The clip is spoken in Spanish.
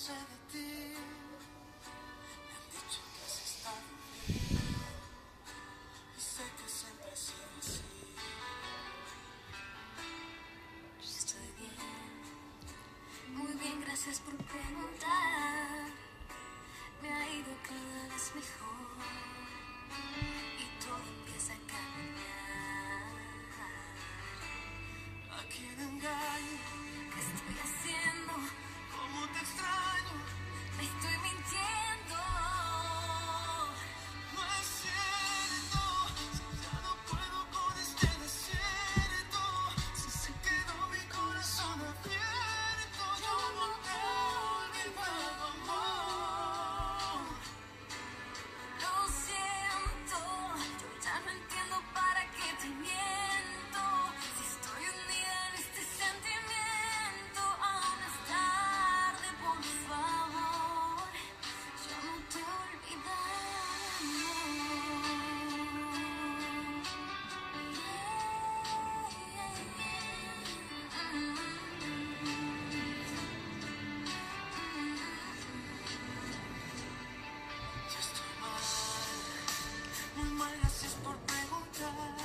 sé de ti. Me han dicho que has estado bien. Y sé que siempre he sido así. Yo estoy bien. Muy bien, gracias por preguntar. Me ha ido cada vez mejor. Y todo empieza a cambiar. ¿A quién engaño? ¿Qué estoy haciendo? por preguntar.